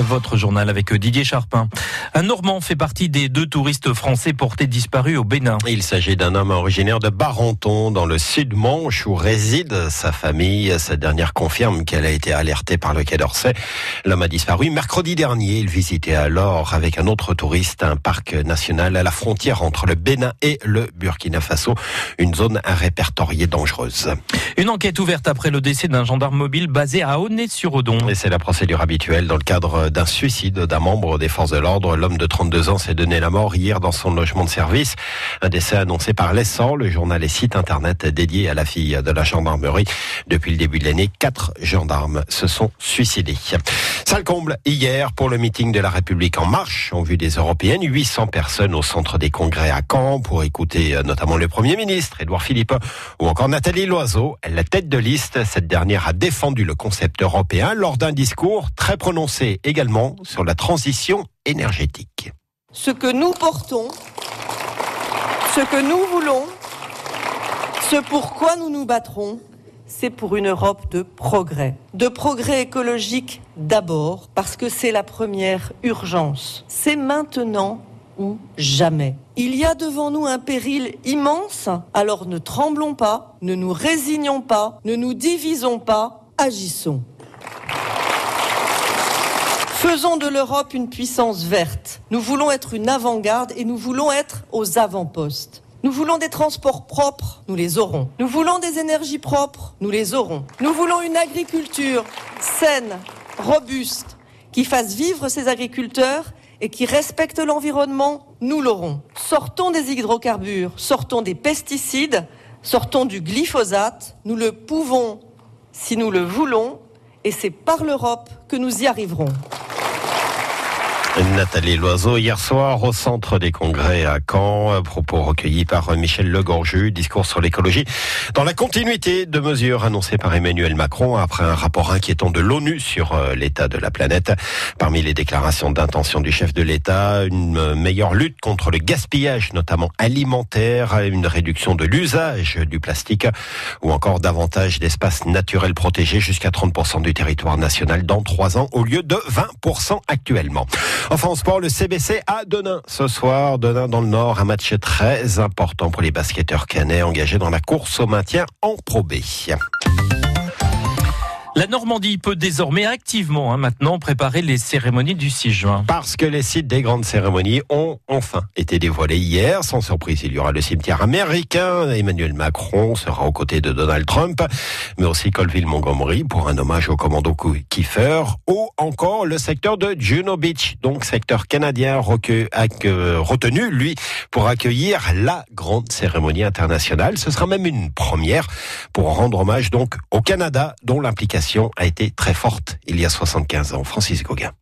Votre journal avec Didier Charpin. Un Normand fait partie des deux touristes français portés disparus au Bénin. Il s'agit d'un homme originaire de Barenton, dans le sud-Manche, où réside sa famille. Cette dernière confirme qu'elle a été alertée par le Quai d'Orsay. L'homme a disparu mercredi dernier. Il visitait alors avec un autre touriste un parc national à la frontière entre le Bénin et le Burkina Faso, une zone répertoriée dangereuse. Une enquête ouverte après le décès d'un gendarme mobile basé à Aulnay-sur-Odon. Et c'est la procédure habituelle dans le cadre d'un suicide d'un membre des forces de l'ordre. L'homme de 32 ans s'est donné la mort hier dans son logement de service. Un décès annoncé par l'Essor, le journal et site internet dédié à la fille de la gendarmerie. Depuis le début de l'année, quatre gendarmes se sont suicidés. Sale comble hier pour le meeting de la République en marche en vue des européennes. 800 personnes au centre des congrès à Caen pour écouter euh, notamment le Premier ministre, Édouard Philippe, ou encore Nathalie Loiseau, la tête de liste. Cette dernière a défendu le concept européen lors d'un discours très prononcé sur la transition énergétique. Ce que nous portons, ce que nous voulons, ce pourquoi nous nous battrons, c'est pour une Europe de progrès. De progrès écologique d'abord, parce que c'est la première urgence. C'est maintenant ou jamais. Il y a devant nous un péril immense, alors ne tremblons pas, ne nous résignons pas, ne nous divisons pas, agissons. Faisons de l'Europe une puissance verte. Nous voulons être une avant-garde et nous voulons être aux avant-postes. Nous voulons des transports propres, nous les aurons. Nous voulons des énergies propres, nous les aurons. Nous voulons une agriculture saine, robuste, qui fasse vivre ses agriculteurs et qui respecte l'environnement, nous l'aurons. Sortons des hydrocarbures, sortons des pesticides, sortons du glyphosate. Nous le pouvons si nous le voulons et c'est par l'Europe que nous y arriverons. Nathalie Loiseau, hier soir au centre des congrès à Caen, propos recueillis par Michel Legorju, discours sur l'écologie, dans la continuité de mesures annoncées par Emmanuel Macron après un rapport inquiétant de l'ONU sur euh, l'état de la planète. Parmi les déclarations d'intention du chef de l'État, une meilleure lutte contre le gaspillage, notamment alimentaire, une réduction de l'usage du plastique ou encore davantage d'espaces naturels protégés jusqu'à 30% du territoire national dans trois ans au lieu de 20% actuellement. Enfin, en sport, le CBC à Denain ce soir. Denain dans le Nord, un match très important pour les basketteurs canets engagés dans la course au maintien en Pro. La Normandie peut désormais activement hein, maintenant préparer les cérémonies du 6 juin. Parce que les sites des grandes cérémonies ont enfin été dévoilés hier. Sans surprise, il y aura le cimetière américain. Emmanuel Macron sera aux côtés de Donald Trump, mais aussi Colville-Montgomery pour un hommage au commando Kiefer ou encore le secteur de Juno Beach, donc secteur canadien retenu, lui, pour accueillir la grande cérémonie internationale. Ce sera même une première pour rendre hommage donc au Canada, dont l'implication a été très forte il y a 75 ans. Francis Gauguin.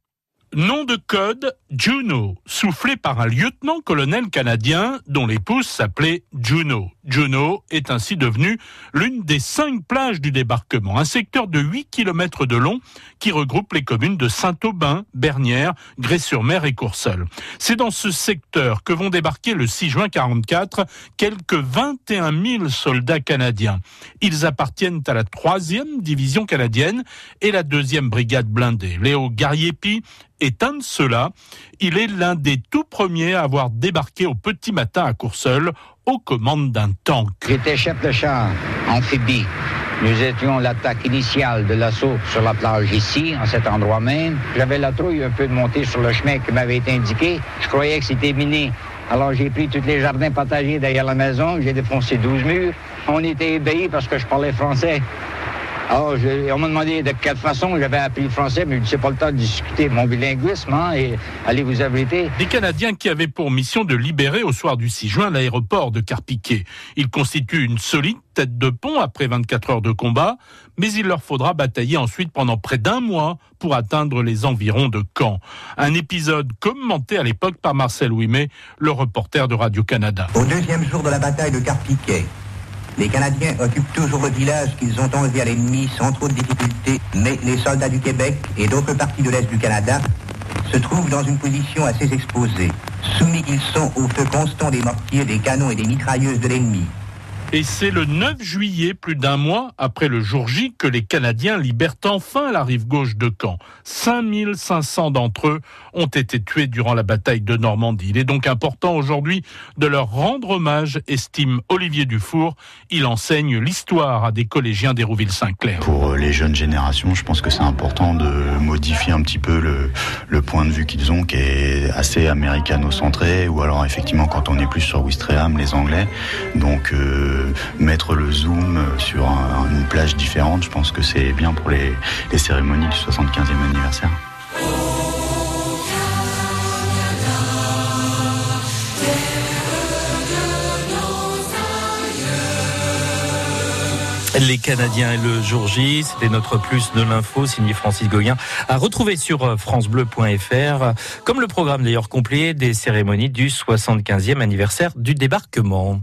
Nom de code Juno, soufflé par un lieutenant-colonel canadien dont l'épouse s'appelait Juno. Juno est ainsi devenue l'une des cinq plages du débarquement, un secteur de 8 km de long qui regroupe les communes de Saint-Aubin, Bernières, Grès-sur-Mer et Courseul. C'est dans ce secteur que vont débarquer le 6 juin 44 quelques 21 000 soldats canadiens. Ils appartiennent à la troisième division canadienne et la deuxième brigade blindée. Léo Gariepi est un de ceux-là. Il est l'un des tout premiers à avoir débarqué au petit matin à Courseul aux commandes d'un tank. J'étais chef de char amphibie. Nous étions l'attaque initiale de l'assaut sur la plage ici, en cet endroit même. J'avais la trouille un peu de monter sur le chemin qui m'avait été indiqué. Je croyais que c'était miné. Alors j'ai pris tous les jardins partagés derrière la maison, j'ai défoncé 12 murs. On était ébahis parce que je parlais français. Alors, on m'a demandé de quelle façon j'avais appris le français, mais je sais pas le temps de discuter mon bilinguisme, hein, et allez vous abriter. Des Canadiens qui avaient pour mission de libérer au soir du 6 juin l'aéroport de Carpiquet. Ils constituent une solide tête de pont après 24 heures de combat, mais il leur faudra batailler ensuite pendant près d'un mois pour atteindre les environs de Caen. Un épisode commenté à l'époque par Marcel Ouimet, le reporter de Radio-Canada. Au deuxième jour de la bataille de Carpiquet, les Canadiens occupent toujours le village qu'ils ont enlevé à l'ennemi sans trop de difficultés, mais les soldats du Québec et d'autres parties de l'Est du Canada se trouvent dans une position assez exposée. Soumis qu'ils sont au feu constant des mortiers, des canons et des mitrailleuses de l'ennemi. Et c'est le 9 juillet, plus d'un mois après le jour J, que les Canadiens libèrent enfin la rive gauche de Caen. 5500 d'entre eux ont été tués durant la bataille de Normandie. Il est donc important aujourd'hui de leur rendre hommage, estime Olivier Dufour. Il enseigne l'histoire à des collégiens d'Hérouville-Saint-Clair. Pour les jeunes générations, je pense que c'est important de modifier un petit peu le, le point de vue qu'ils ont, qui est assez américano-centré, ou alors effectivement quand on est plus sur Wistreham, les Anglais. Donc euh, mettre le zoom sur un, une plage différente, je pense que c'est bien pour les, les cérémonies du 75e anniversaire. Les Canadiens et le jour J, c'était notre plus de l'info, signé Francis Gauguin, à retrouver sur francebleu.fr, comme le programme d'ailleurs complet des cérémonies du 75e anniversaire du débarquement.